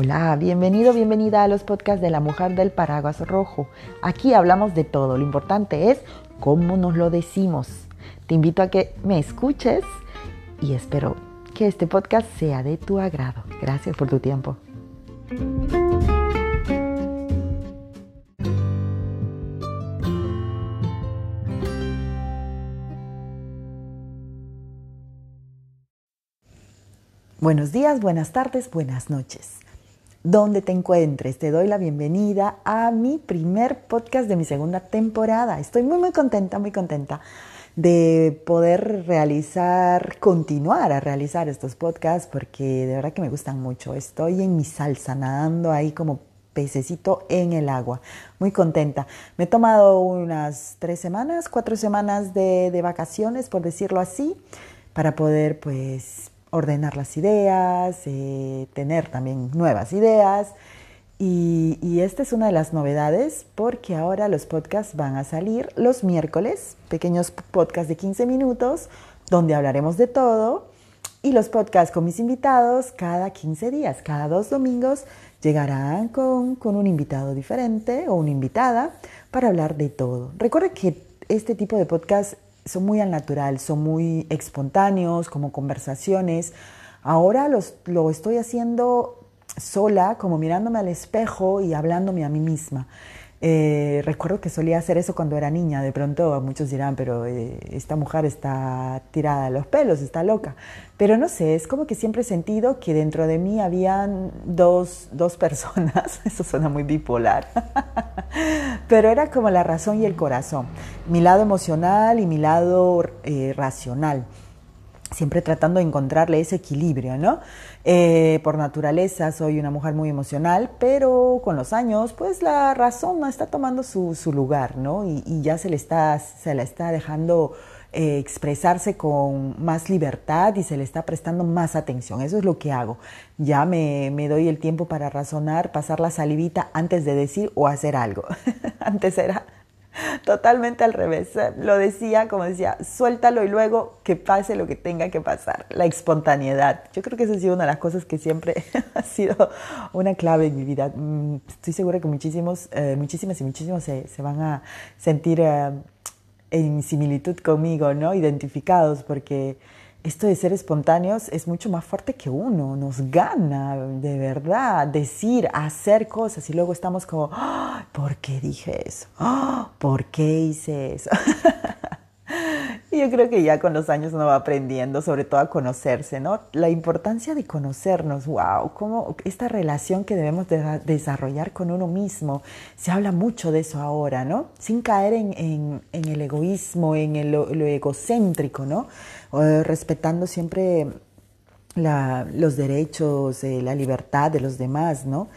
Hola, bienvenido, bienvenida a los podcasts de la mujer del paraguas rojo. Aquí hablamos de todo, lo importante es cómo nos lo decimos. Te invito a que me escuches y espero que este podcast sea de tu agrado. Gracias por tu tiempo. Buenos días, buenas tardes, buenas noches. Donde te encuentres, te doy la bienvenida a mi primer podcast de mi segunda temporada. Estoy muy, muy contenta, muy contenta de poder realizar, continuar a realizar estos podcasts porque de verdad que me gustan mucho. Estoy en mi salsa, nadando ahí como pececito en el agua. Muy contenta. Me he tomado unas tres semanas, cuatro semanas de, de vacaciones, por decirlo así, para poder pues ordenar las ideas, eh, tener también nuevas ideas. Y, esta es una de las novedades porque ahora los podcasts van a salir los miércoles, pequeños podcasts de 15 minutos, donde hablaremos de todo. Y los podcasts con mis invitados cada 15 días, cada dos domingos, llegarán con, con un invitado diferente o una invitada para hablar de todo. Recuerda que este tipo de podcast son muy al natural, son muy espontáneos, como conversaciones. Ahora los, lo estoy haciendo sola, como mirándome al espejo y hablándome a mí misma. Eh, recuerdo que solía hacer eso cuando era niña. De pronto muchos dirán, pero eh, esta mujer está tirada de los pelos, está loca. Pero no sé, es como que siempre he sentido que dentro de mí habían dos, dos personas. Eso suena muy bipolar. pero era como la razón y el corazón. Mi lado emocional y mi lado eh, racional siempre tratando de encontrarle ese equilibrio, ¿no? Eh, por naturaleza soy una mujer muy emocional, pero con los años, pues la razón está tomando su, lugar, ¿no? Y, ya se le está, se la está dejando eh, expresarse con más libertad y se le está prestando más atención. Eso es lo que hago. Ya me, me doy el tiempo para razonar, pasar la salivita antes de decir o hacer algo. antes era Totalmente al revés. Lo decía, como decía, suéltalo y luego que pase lo que tenga que pasar. La espontaneidad. Yo creo que esa ha sido una de las cosas que siempre ha sido una clave en mi vida. Mm, estoy segura que muchísimos, eh, muchísimas y muchísimos se, van a sentir eh, en similitud conmigo, ¿no? Identificados, porque esto de ser espontáneos es mucho más fuerte que uno, nos gana de verdad decir, hacer cosas y luego estamos como, ¿por qué dije eso? ¿Por qué hice eso? yo creo que ya con los años uno va aprendiendo, sobre todo a conocerse, ¿no? La importancia de conocernos, wow, cómo esta relación que debemos desarrollar con uno mismo, se habla mucho de eso ahora, ¿no? Sin caer en, el egoísmo, en lo egocéntrico, ¿no? respetando siempre los derechos, eh, la libertad de los demás, ¿no?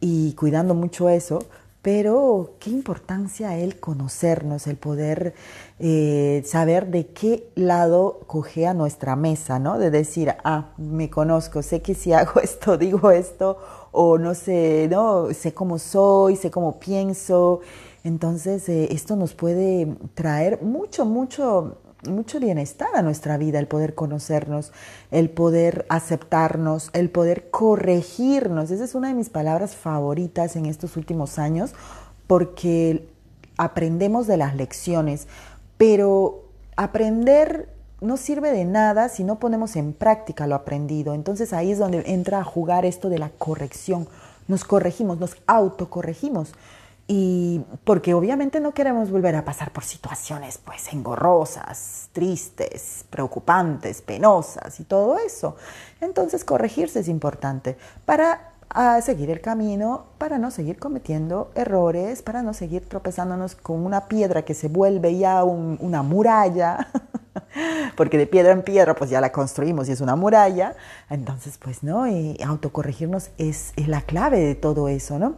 Y cuidando mucho eso, pero qué importancia el conocernos, el poder eh, saber de qué lado coge a nuestra mesa, ¿no? De decir, ah, me conozco, sé que si hago esto, digo esto, o no sé, ¿no? Sé cómo soy, sé cómo pienso. Entonces, eh, esto nos puede traer mucho, mucho mucho bienestar a nuestra vida, el poder conocernos, el poder aceptarnos, el poder corregirnos. Esa es una de mis palabras favoritas en estos últimos años porque aprendemos de las lecciones, pero aprender no sirve de nada si no ponemos en práctica lo aprendido. Entonces ahí es donde entra a jugar esto de la corrección. Nos corregimos, nos autocorregimos. Y porque obviamente no queremos volver a pasar por situaciones pues engorrosas, tristes, preocupantes, penosas y todo eso. Entonces corregirse es importante para ah, seguir el camino, para no seguir cometiendo errores, para no seguir tropezándonos con una piedra que se vuelve ya una muralla, porque de piedra en piedra pues ya la construimos y es una muralla. Entonces pues no, y autocorregirnos es, es la clave de todo eso, ¿no?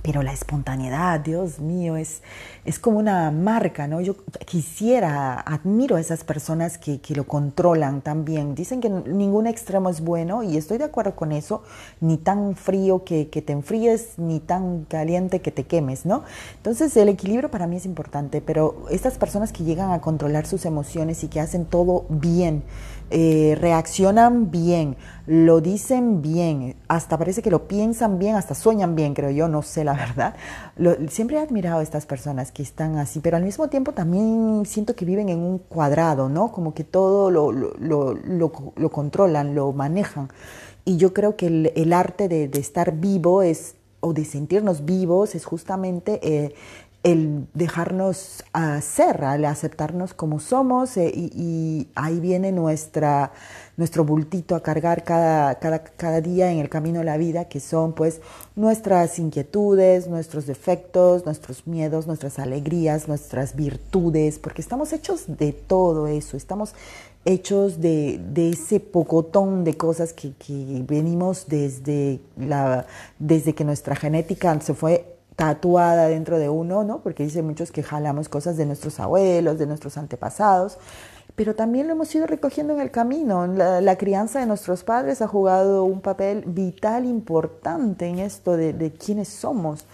Pero la espontaneidad, Dios mío, es, es como una marca, ¿no? Yo quisiera, admiro a esas personas que, que, lo controlan también. Dicen que ningún extremo es bueno y estoy de acuerdo con eso, ni tan frío que, que te enfríes, ni tan caliente que te quemes, ¿no? Entonces el equilibrio para mí es importante, pero estas personas que llegan a controlar sus emociones y que hacen todo bien, eh, reaccionan bien, lo dicen bien, hasta parece que lo piensan bien, hasta sueñan bien, creo yo, no sé la verdad. Siempre he admirado a estas personas que están así, pero al mismo tiempo también siento que viven en un cuadrado, ¿no? Como que todo lo, lo, lo, controlan, lo manejan. Y yo creo que el, el arte de, de, estar vivo es, o de sentirnos vivos es justamente eh, el dejarnos ser, al aceptarnos como somos eh, y, y, ahí viene nuestra, nuestro bultito a cargar cada, cada, cada, día en el camino de la vida, que son pues nuestras inquietudes, nuestros defectos, nuestros miedos, nuestras alegrías, nuestras virtudes, porque estamos hechos de todo eso, estamos hechos de, de ese pocotón de cosas que, que venimos desde, la, desde que nuestra genética se fue tatuada dentro de uno, ¿no? Porque dice muchos que jalamos cosas de nuestros abuelos, de nuestros antepasados, pero también lo hemos ido recogiendo en el camino. La, la crianza de nuestros padres ha jugado un papel vital importante en esto de, de quiénes somos.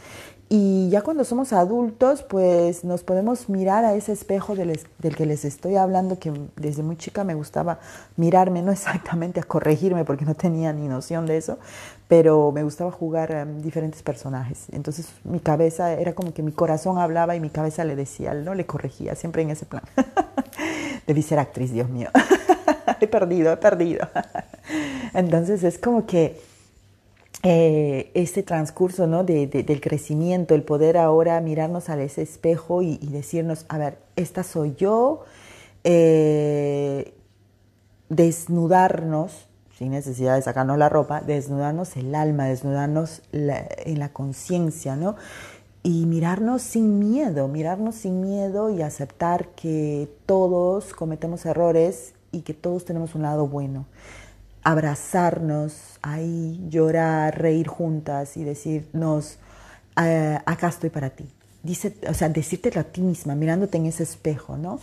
Y ya cuando somos adultos, pues nos podemos mirar a ese espejo del, del, que les estoy hablando, que desde muy chica me gustaba mirarme, no exactamente a corregirme porque no tenía ni noción de eso, pero me gustaba jugar a diferentes personajes. Entonces mi cabeza era como que mi corazón hablaba y mi cabeza le decía, no le corregía, siempre en ese plan. Debí ser actriz, Dios mío. he perdido, he perdido. Entonces es como que eh, este transcurso ¿no? De, de, del crecimiento, el poder ahora mirarnos a ese espejo y, decirnos, a ver, esta soy yo, eh, desnudarnos, sin necesidad de sacarnos la ropa, desnudarnos el alma, desnudarnos en la conciencia, ¿no? Y mirarnos sin miedo, mirarnos sin miedo y aceptar que todos cometemos errores y que todos tenemos un lado bueno abrazarnos ahí, llorar, reír juntas y decirnos, eh, acá estoy para ti. Dice, o sea, decírtelo a ti misma, mirándote en ese espejo, ¿no?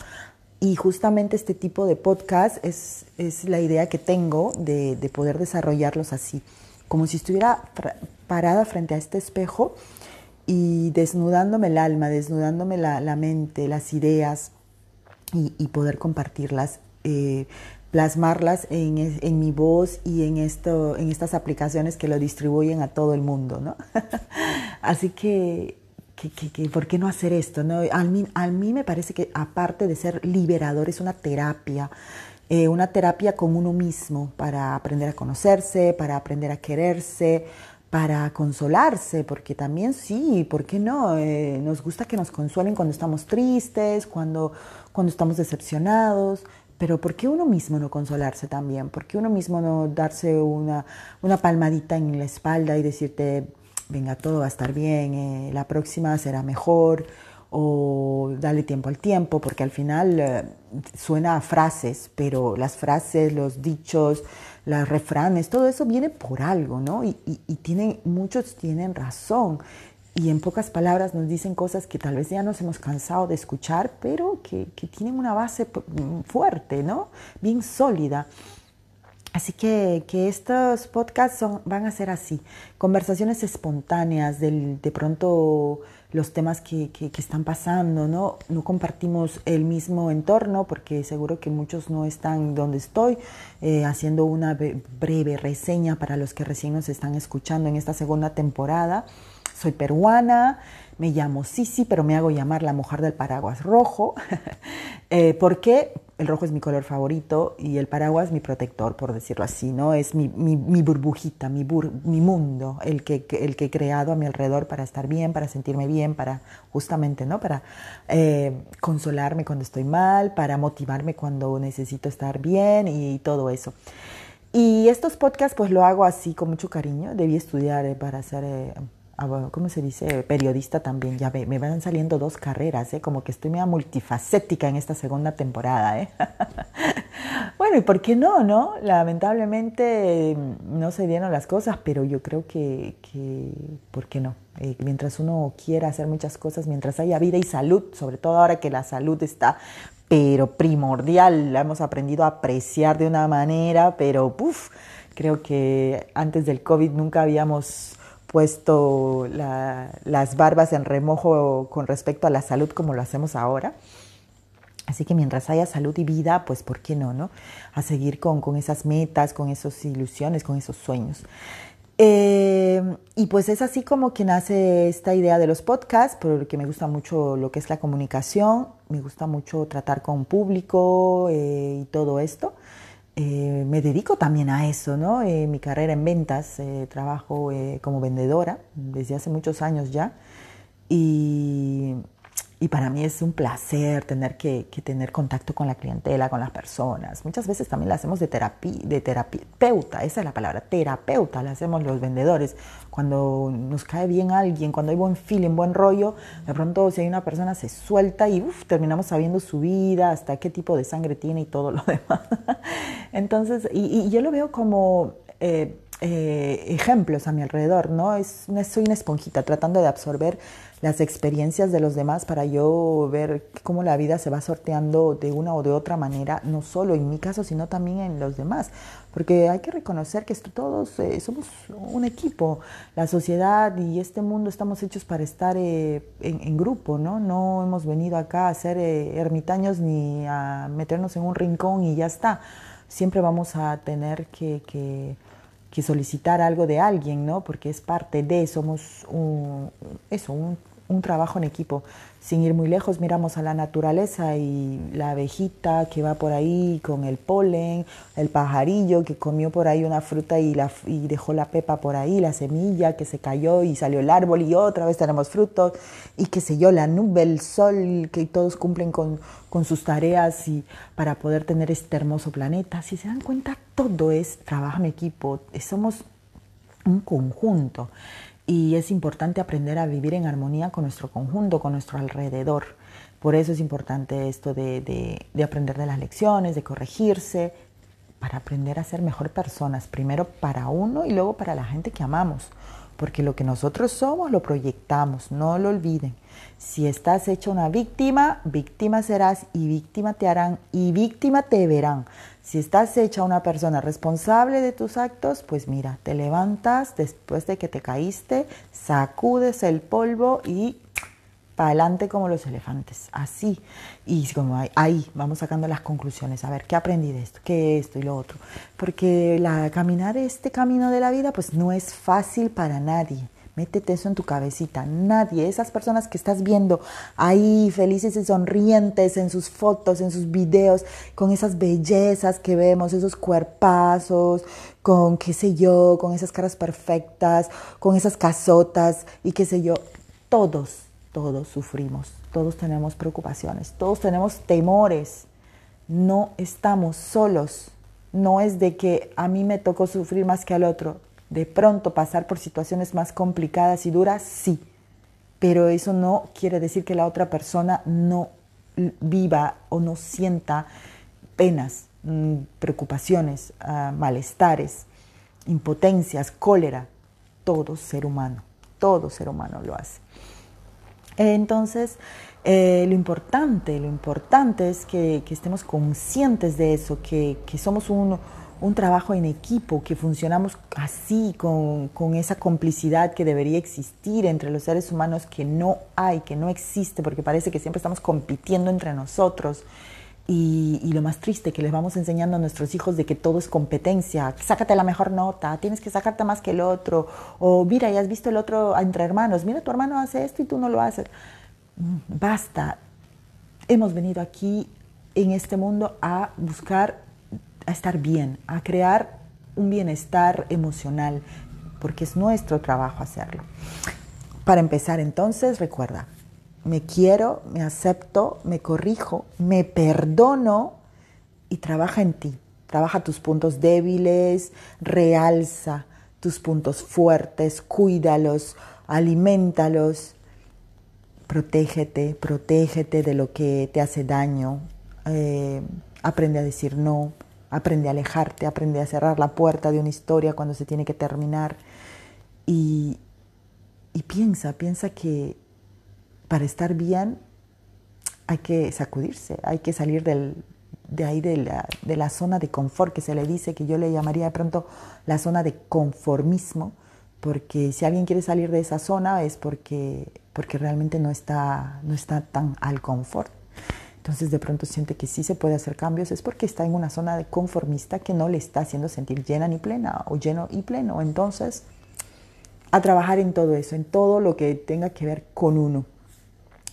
Y justamente este tipo de podcast es, es la idea que tengo de, de, poder desarrollarlos así, como si estuviera parada frente a este espejo y desnudándome el alma, desnudándome la, la mente, las ideas y, y poder compartirlas. Eh, plasmarlas en, en, mi voz y en, esto, en estas aplicaciones que lo distribuyen a todo el mundo, ¿no? Así que, que, que, ¿por qué no hacer esto? No? A, mí, a mí me parece que aparte de ser liberador, es una terapia, eh, una terapia con uno mismo para aprender a conocerse, para aprender a quererse, para consolarse, porque también sí, ¿por qué no? Eh, nos gusta que nos consuelen cuando estamos tristes, cuando, cuando estamos decepcionados, pero ¿por qué uno mismo no consolarse también? ¿Por qué uno mismo no darse una, una palmadita en la espalda y decirte, venga, todo va a estar bien, eh, la próxima será mejor? O darle tiempo al tiempo, porque al final eh, suena a frases, pero las frases, los dichos, los refranes, todo eso viene por algo, ¿no? Y, y, y tienen, muchos tienen razón y en pocas palabras nos dicen cosas que tal vez ya nos hemos cansado de escuchar, pero que, que tienen una base fuerte, ¿no? Bien sólida. Así que, que estos podcasts son, van a ser así, conversaciones espontáneas del, de pronto los temas que, que, que, están pasando, ¿no? No compartimos el mismo entorno porque seguro que muchos no están donde estoy, eh, haciendo una breve reseña para los que recién nos están escuchando en esta segunda temporada. Soy peruana, me llamo Sisi, pero me hago llamar la mujer del paraguas rojo. eh, ¿Por qué? El rojo es mi color favorito y el paraguas mi protector, por decirlo así, ¿no? Es mi, burbujita, mi, mundo, el que, el que he creado a mi alrededor para estar bien, para sentirme bien, para justamente, ¿no? Para eh, consolarme cuando estoy mal, para motivarme cuando necesito estar bien y todo eso. Y estos podcasts pues lo hago así con mucho cariño. Debí estudiar eh, para ser eh, ¿cómo se dice? Periodista también, ya ve, me van saliendo dos carreras, ¿eh? como que estoy media multifacética en esta segunda temporada. ¿eh? Bueno, ¿y por qué no, no? Lamentablemente no se dieron las cosas, pero yo creo que, que ¿por qué no? Eh, mientras uno quiera hacer muchas cosas, mientras haya vida y salud, sobre todo ahora que la salud está pero primordial, la hemos aprendido a apreciar de una manera, pero puff, creo que antes del COVID nunca habíamos puesto las barbas en remojo con respecto a la salud como lo hacemos ahora. Así que mientras haya salud y vida, pues ¿por qué no, no? A seguir con, con esas metas, con esas ilusiones, con esos sueños. Eh, y pues es así como que nace esta idea de los podcasts, porque me gusta mucho lo que es la comunicación, me gusta mucho tratar con público eh, y todo esto. Eh, me dedico también a eso, ¿no? mi carrera en ventas, trabajo como vendedora desde hace muchos años ya. Y y para mí es un placer tener que, tener contacto con la clientela, con las personas. Muchas veces también la hacemos de, terapia, de terapeuta, esa es la palabra, terapeuta, la hacemos los vendedores. Cuando nos cae bien alguien, cuando hay buen feeling, buen rollo, de pronto si hay una persona se suelta y terminamos sabiendo su vida, hasta qué tipo de sangre tiene y todo lo demás. Entonces, y, yo lo veo como... Eh, eh, ejemplos a mi alrededor, ¿no? Es, soy una esponjita tratando de absorber las experiencias de los demás para yo ver cómo la vida se va sorteando de una o de otra manera, no solo en mi caso, sino también en los demás. Porque hay que reconocer que todos eh, somos un equipo. La sociedad y este mundo estamos hechos para estar eh, en, grupo, ¿no? No hemos venido acá a ser eh, ermitaños ni a meternos en un rincón y ya está. Siempre vamos a tener que, que que solicitar algo de alguien, ¿no? Porque es parte de, somos un, eso, un, un trabajo en equipo. Sin ir muy lejos, miramos a la naturaleza y la abejita que va por ahí con el polen, el pajarillo que comió por ahí una fruta y, la, y dejó la pepa por ahí, la semilla que se cayó y salió el árbol y otra vez tenemos frutos, y qué sé yo, la nube, el sol, que todos cumplen con, con sus tareas y para poder tener este hermoso planeta. Si se dan cuenta, todo es trabajo en equipo, somos un conjunto y es importante aprender a vivir en armonía con nuestro conjunto, con nuestro alrededor. Por eso es importante esto de, aprender de las lecciones, de corregirse, para aprender a ser mejor personas, primero para uno y luego para la gente que amamos, porque lo que nosotros somos lo proyectamos, no lo olviden. Si estás hecha una víctima, víctima serás y víctima te harán y víctima te verán. Si estás hecha una persona responsable de tus actos, pues mira, te levantas después de que te caíste, sacudes el polvo y para adelante como los elefantes, así. Y como ahí, vamos sacando las conclusiones, a ver, ¿qué aprendí de esto? ¿Qué esto y lo otro? Porque la, caminar este camino de la vida, pues no es fácil para nadie. Métete eso en tu cabecita. Nadie, esas personas que estás viendo ahí felices y sonrientes en sus fotos, en sus videos, con esas bellezas que vemos, esos cuerpazos, con qué sé yo, con esas caras perfectas, con esas casotas y qué sé yo, todos, todos sufrimos, todos tenemos preocupaciones, todos tenemos temores. No estamos solos. No es de que a mí me tocó sufrir más que al otro de pronto pasar por situaciones más complicadas y duras, sí, pero eso no quiere decir que la otra persona no viva o no sienta penas, mm, preocupaciones, ah, malestares, impotencias, cólera. Todo ser humano, todo ser humano lo hace. Entonces, eh, lo importante, lo importante es que, estemos conscientes de eso, que, que somos un, un trabajo en equipo, que funcionamos así, con, esa complicidad que debería existir entre los seres humanos que no hay, que no existe, porque parece que siempre estamos compitiendo entre nosotros. Y, lo más triste, que les vamos enseñando a nuestros hijos de que todo es competencia, sácate la mejor nota, tienes que sacarte más que el otro, o mira, ya has visto el otro entre hermanos, mira, tu hermano hace esto y tú no lo haces. Mm, basta, hemos venido aquí en este mundo a buscar a estar bien, a crear un bienestar emocional, porque es nuestro trabajo hacerlo. Para empezar entonces, recuerda, me quiero, me acepto, me corrijo, me perdono y trabaja en ti. Trabaja tus puntos débiles, realza tus puntos fuertes, cuídalos, alimentalos, protégete, protégete de lo que te hace daño, eh, aprende a decir no, aprende a alejarte, aprende a cerrar la puerta de una historia cuando se tiene que terminar. Y, y piensa, piensa que para estar bien hay que sacudirse, hay que salir de ahí de la, de la, zona de confort que se le dice, que yo le llamaría de pronto la zona de conformismo, porque si alguien quiere salir de esa zona es porque, porque realmente no está, no está tan al confort. Entonces de pronto siente que sí se puede hacer cambios, es porque está en una zona de conformista que no le está haciendo sentir llena ni plena o lleno y pleno. Entonces, a trabajar en todo eso, en todo lo que tenga que ver con uno.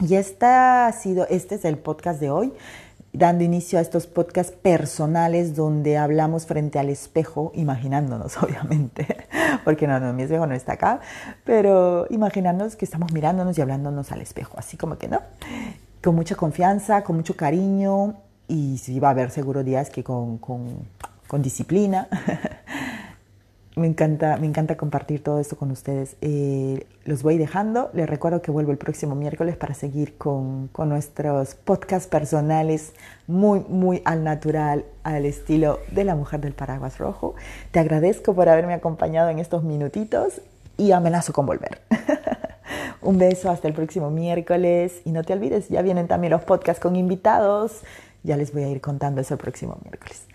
Y esta ha sido, este es el podcast de hoy, dando inicio a estos podcasts personales donde hablamos frente al espejo, imaginándonos, obviamente, porque no, no, mi espejo no está acá, pero imaginándonos que estamos mirándonos y hablándonos al espejo, así como que no, con mucha confianza, con mucho cariño y sí va a haber seguro días que con, con, con disciplina. Me encanta, me encanta compartir todo esto con ustedes. Eh, los voy dejando. Les recuerdo que vuelvo el próximo miércoles para seguir con, con, nuestros podcasts personales muy, muy al natural, al estilo de la mujer del paraguas rojo. Te agradezco por haberme acompañado en estos minutitos y amenazo con volver. Un beso hasta el próximo miércoles y no te olvides, ya vienen también los podcasts con invitados. Ya les voy a ir contando eso el próximo miércoles.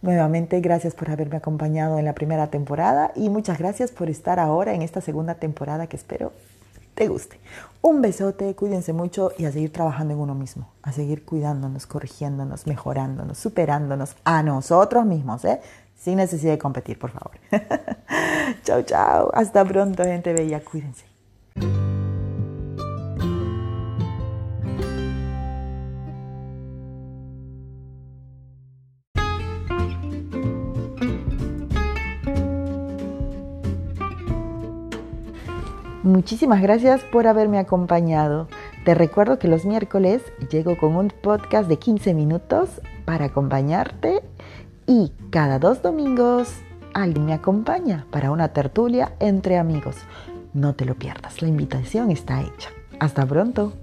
Nuevamente, gracias por haberme acompañado en la primera temporada y muchas gracias por estar ahora en esta segunda temporada que espero te guste. Un besote, cuídense mucho y a seguir trabajando en uno mismo, a seguir cuidándonos, corrigiéndonos, mejorándonos, superándonos a nosotros mismos, ¿eh? sin necesidad de competir, por favor. chao, chao. Hasta pronto, gente bella. Cuídense. Muchísimas gracias por haberme acompañado. Te recuerdo que los miércoles llego con un podcast de 15 minutos para acompañarte y cada dos domingos alguien me acompaña para una tertulia entre amigos. No te lo pierdas, la invitación está hecha. Hasta pronto.